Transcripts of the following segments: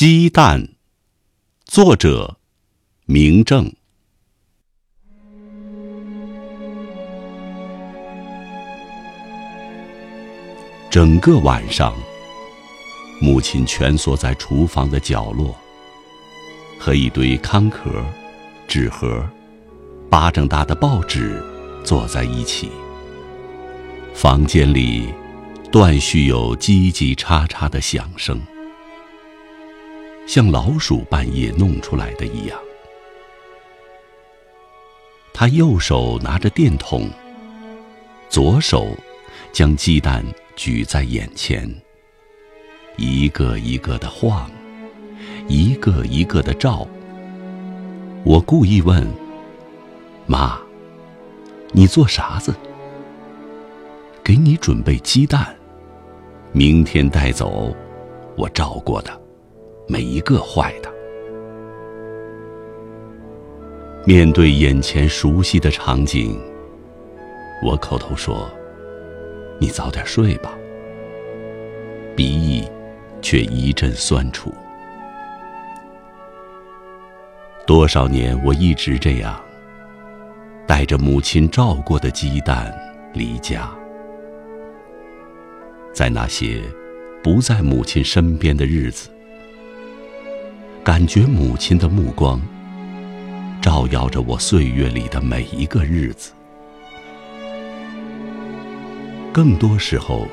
鸡蛋，作者明正。整个晚上，母亲蜷缩在厨房的角落，和一堆糠壳、纸盒、巴掌大的报纸坐在一起。房间里断续有叽叽喳喳的响声，像老鼠半夜弄出来的一样。他右手拿着电筒，左手将鸡蛋举在眼前，一个一个的晃，一个一个的照。我故意问：“妈，你做啥子？”给你准备鸡蛋，明天带走。我照过的，每一个坏的。面对眼前熟悉的场景，我口头说：“你早点睡吧。”鼻翼却一阵酸楚。多少年，我一直这样，带着母亲照过的鸡蛋离家。在那些不在母亲身边的日子，感觉母亲的目光照耀着我岁月里的每一个日子。更多时候，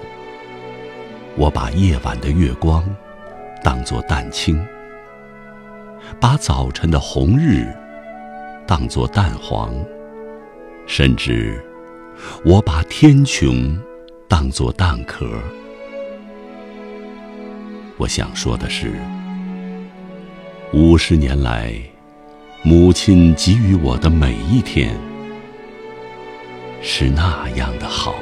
我把夜晚的月光当作蛋清，把早晨的红日当作蛋黄，甚至我把天穹。当作蛋壳。我想说的是，五十年来，母亲给予我的每一天，是那样的好。